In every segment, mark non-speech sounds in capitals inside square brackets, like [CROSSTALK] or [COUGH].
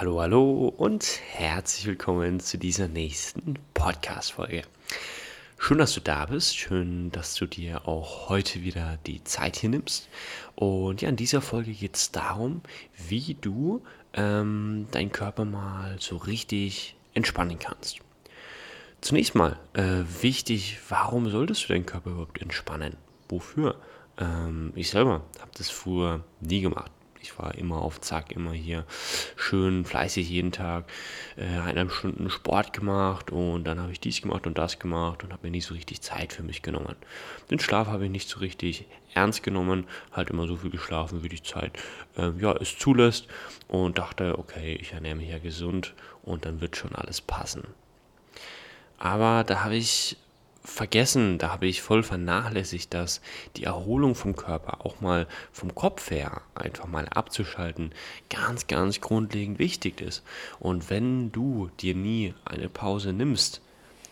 Hallo, hallo und herzlich willkommen zu dieser nächsten Podcast-Folge. Schön, dass du da bist. Schön, dass du dir auch heute wieder die Zeit hier nimmst. Und ja, in dieser Folge geht es darum, wie du ähm, deinen Körper mal so richtig entspannen kannst. Zunächst mal äh, wichtig, warum solltest du deinen Körper überhaupt entspannen? Wofür? Ähm, ich selber habe das früher nie gemacht. Ich war immer auf Zack, immer hier schön fleißig jeden Tag äh, eineinhalb Stunden Sport gemacht und dann habe ich dies gemacht und das gemacht und habe mir nicht so richtig Zeit für mich genommen. Den Schlaf habe ich nicht so richtig ernst genommen, halt immer so viel geschlafen, wie die Zeit äh, ja, es zulässt und dachte, okay, ich ernähre mich ja gesund und dann wird schon alles passen. Aber da habe ich vergessen, da habe ich voll vernachlässigt, dass die Erholung vom Körper auch mal vom Kopf her einfach mal abzuschalten ganz, ganz grundlegend wichtig ist. Und wenn du dir nie eine Pause nimmst,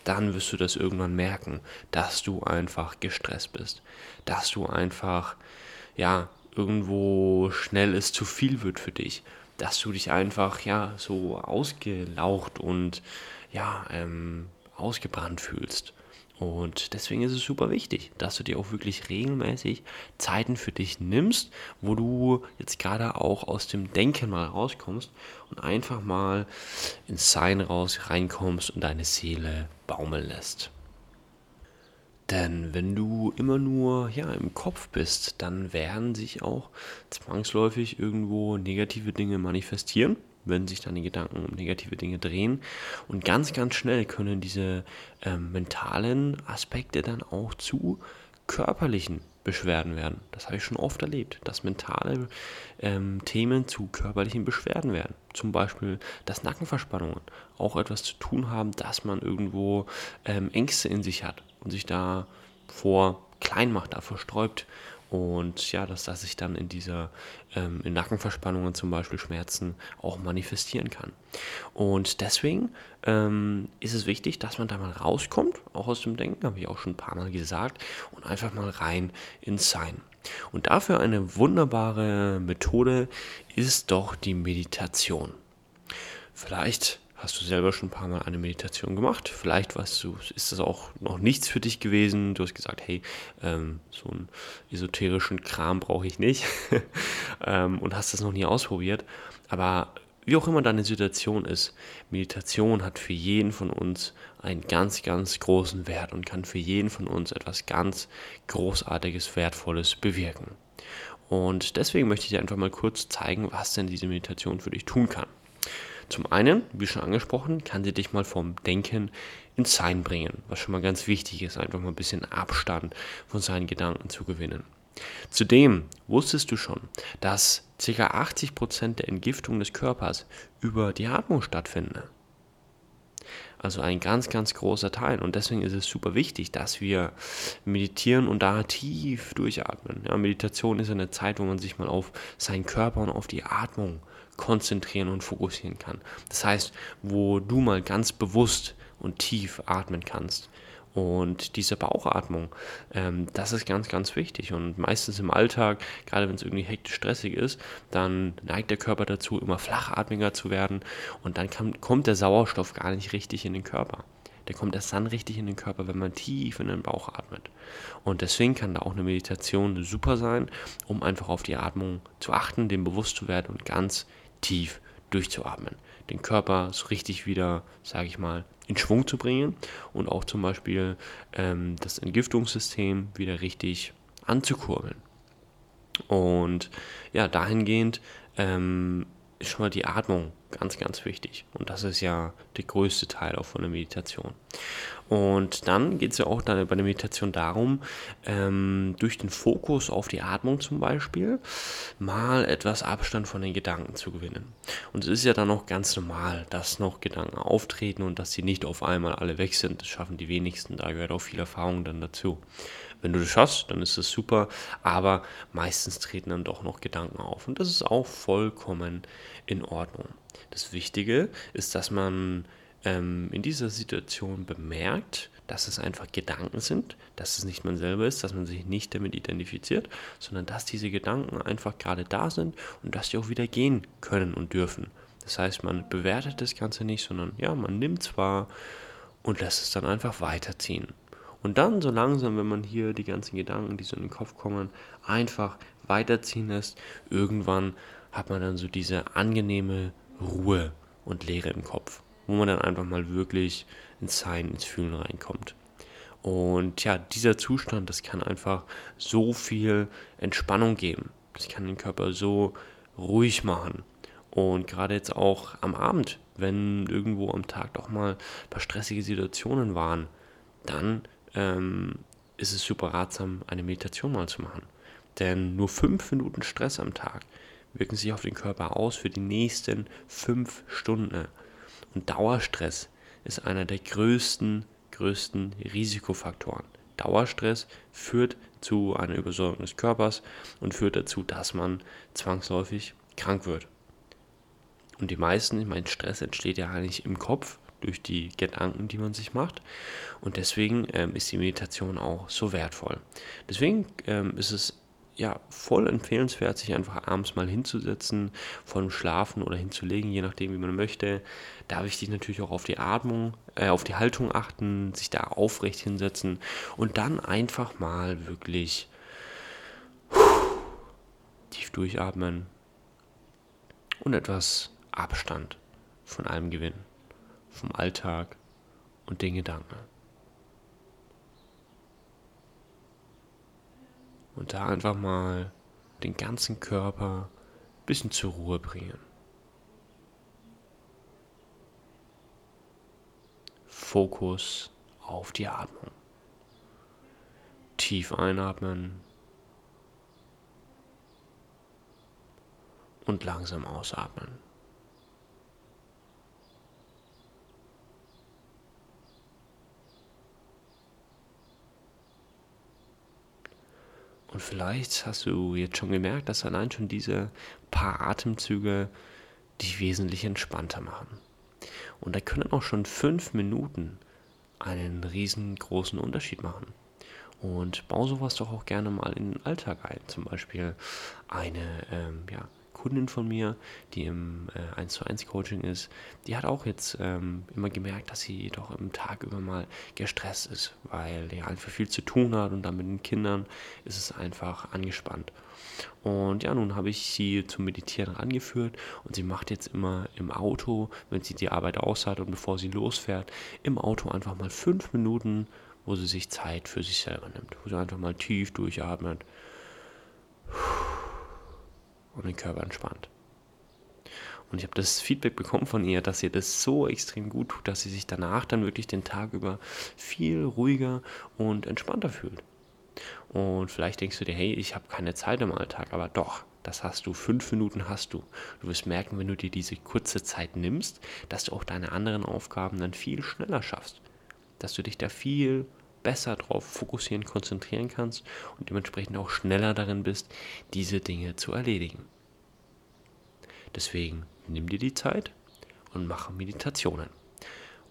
dann wirst du das irgendwann merken, dass du einfach gestresst bist, dass du einfach, ja, irgendwo schnell es zu viel wird für dich, dass du dich einfach, ja, so ausgelaucht und, ja, ähm, ausgebrannt fühlst. Und deswegen ist es super wichtig, dass du dir auch wirklich regelmäßig Zeiten für dich nimmst, wo du jetzt gerade auch aus dem Denken mal rauskommst und einfach mal ins Sein raus reinkommst und deine Seele baumeln lässt. Denn wenn du immer nur ja, im Kopf bist, dann werden sich auch zwangsläufig irgendwo negative Dinge manifestieren wenn sich dann die Gedanken um negative Dinge drehen. Und ganz, ganz schnell können diese ähm, mentalen Aspekte dann auch zu körperlichen Beschwerden werden. Das habe ich schon oft erlebt, dass mentale ähm, Themen zu körperlichen Beschwerden werden. Zum Beispiel, dass Nackenverspannungen auch etwas zu tun haben, dass man irgendwo ähm, Ängste in sich hat und sich da vor klein macht, davor sträubt und ja, dass das sich dann in dieser, ähm, in Nackenverspannungen zum Beispiel Schmerzen auch manifestieren kann. Und deswegen ähm, ist es wichtig, dass man da mal rauskommt, auch aus dem Denken, habe ich auch schon ein paar Mal gesagt, und einfach mal rein ins Sein. Und dafür eine wunderbare Methode ist doch die Meditation. Vielleicht hast du selber schon ein paar Mal eine Meditation gemacht. Vielleicht weißt du, ist das auch noch nichts für dich gewesen. Du hast gesagt, hey, ähm, so einen esoterischen Kram brauche ich nicht [LAUGHS] ähm, und hast das noch nie ausprobiert. Aber wie auch immer deine Situation ist, Meditation hat für jeden von uns einen ganz, ganz großen Wert und kann für jeden von uns etwas ganz Großartiges, Wertvolles bewirken. Und deswegen möchte ich dir einfach mal kurz zeigen, was denn diese Meditation für dich tun kann. Zum einen, wie schon angesprochen, kann sie dich mal vom Denken ins Sein bringen, was schon mal ganz wichtig ist, einfach mal ein bisschen Abstand von seinen Gedanken zu gewinnen. Zudem wusstest du schon, dass ca. 80% der Entgiftung des Körpers über die Atmung stattfinden. Also ein ganz, ganz großer Teil. Und deswegen ist es super wichtig, dass wir meditieren und da tief durchatmen. Ja, Meditation ist eine Zeit, wo man sich mal auf seinen Körper und auf die Atmung konzentrieren und fokussieren kann. Das heißt, wo du mal ganz bewusst und tief atmen kannst. Und diese Bauchatmung, ähm, das ist ganz, ganz wichtig. Und meistens im Alltag, gerade wenn es irgendwie hektisch stressig ist, dann neigt der Körper dazu, immer flachatmiger zu werden. Und dann kann, kommt der Sauerstoff gar nicht richtig in den Körper. Der kommt erst dann richtig in den Körper, wenn man tief in den Bauch atmet. Und deswegen kann da auch eine Meditation super sein, um einfach auf die Atmung zu achten, dem bewusst zu werden und ganz tief durchzuatmen. Den Körper so richtig wieder, sage ich mal, in Schwung zu bringen und auch zum Beispiel ähm, das Entgiftungssystem wieder richtig anzukurbeln. Und ja, dahingehend ähm, ist schon mal die Atmung ganz, ganz wichtig. Und das ist ja der größte Teil auch von der Meditation. Und dann geht es ja auch dann bei der Meditation darum, ähm, durch den Fokus auf die Atmung zum Beispiel, mal etwas Abstand von den Gedanken zu gewinnen. Und es ist ja dann auch ganz normal, dass noch Gedanken auftreten und dass sie nicht auf einmal alle weg sind. Das schaffen die wenigsten. Da gehört auch viel Erfahrung dann dazu. Wenn du das schaffst, dann ist das super, aber meistens treten dann doch noch Gedanken auf und das ist auch vollkommen in Ordnung. Das Wichtige ist, dass man ähm, in dieser Situation bemerkt, dass es einfach Gedanken sind, dass es nicht man selber ist, dass man sich nicht damit identifiziert, sondern dass diese Gedanken einfach gerade da sind und dass sie auch wieder gehen können und dürfen. Das heißt, man bewertet das Ganze nicht, sondern ja, man nimmt zwar und lässt es dann einfach weiterziehen. Und dann so langsam, wenn man hier die ganzen Gedanken, die so in den Kopf kommen, einfach weiterziehen lässt, irgendwann hat man dann so diese angenehme Ruhe und Leere im Kopf, wo man dann einfach mal wirklich ins Sein, ins Fühlen reinkommt. Und ja, dieser Zustand, das kann einfach so viel Entspannung geben. Das kann den Körper so ruhig machen. Und gerade jetzt auch am Abend, wenn irgendwo am Tag doch mal ein paar stressige Situationen waren, dann ähm, ist es super ratsam, eine Meditation mal zu machen. Denn nur fünf Minuten Stress am Tag wirken sich auf den Körper aus für die nächsten fünf Stunden. Und Dauerstress ist einer der größten, größten Risikofaktoren. Dauerstress führt zu einer Übersäuerung des Körpers und führt dazu, dass man zwangsläufig krank wird. Und die meisten, ich meine, Stress entsteht ja eigentlich im Kopf durch die Gedanken, die man sich macht. Und deswegen ähm, ist die Meditation auch so wertvoll. Deswegen ähm, ist es ja, voll empfehlenswert, sich einfach abends mal hinzusetzen, vor dem Schlafen oder hinzulegen, je nachdem, wie man möchte. Da wichtig natürlich auch auf die Atmung, äh, auf die Haltung achten, sich da aufrecht hinsetzen und dann einfach mal wirklich tief durchatmen und etwas Abstand von allem gewinnen, vom Alltag und den Gedanken. Und da einfach mal den ganzen Körper ein bisschen zur Ruhe bringen. Fokus auf die Atmung. Tief einatmen und langsam ausatmen. Und vielleicht hast du jetzt schon gemerkt, dass allein schon diese paar Atemzüge dich wesentlich entspannter machen. Und da können auch schon fünf Minuten einen riesengroßen Unterschied machen. Und bau sowas doch auch gerne mal in den Alltag ein. Zum Beispiel eine ähm, ja, Kundin von mir, die im äh, 1 zu 1 Coaching ist, die hat auch jetzt ähm, immer gemerkt, dass sie doch im Tag über mal gestresst ist, weil er einfach viel zu tun hat und dann mit den Kindern ist es einfach angespannt. Und ja, nun habe ich sie zum Meditieren rangeführt und sie macht jetzt immer im Auto, wenn sie die Arbeit aus hat und bevor sie losfährt, im Auto einfach mal fünf Minuten, wo sie sich Zeit für sich selber nimmt, wo sie einfach mal tief durchatmet und den Körper entspannt. Und ich habe das Feedback bekommen von ihr, dass ihr das so extrem gut tut, dass sie sich danach dann wirklich den Tag über viel ruhiger und entspannter fühlt. Und vielleicht denkst du dir, hey, ich habe keine Zeit im Alltag, aber doch, das hast du, fünf Minuten hast du. Du wirst merken, wenn du dir diese kurze Zeit nimmst, dass du auch deine anderen Aufgaben dann viel schneller schaffst. Dass du dich da viel besser darauf fokussieren, konzentrieren kannst und dementsprechend auch schneller darin bist, diese Dinge zu erledigen. Deswegen nimm dir die Zeit und mache Meditationen.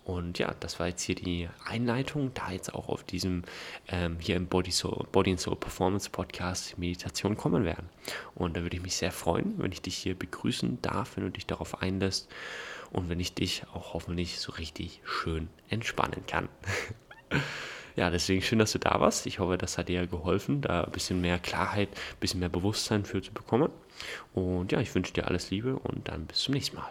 Und ja, das war jetzt hier die Einleitung, da jetzt auch auf diesem ähm, hier im Body, Soul, Body and Soul Performance Podcast Meditation kommen werden. Und da würde ich mich sehr freuen, wenn ich dich hier begrüßen darf, wenn du dich darauf einlässt und wenn ich dich auch hoffentlich so richtig schön entspannen kann. [LAUGHS] Ja, deswegen schön, dass du da warst. Ich hoffe, das hat dir geholfen, da ein bisschen mehr Klarheit, ein bisschen mehr Bewusstsein für zu bekommen. Und ja, ich wünsche dir alles Liebe und dann bis zum nächsten Mal.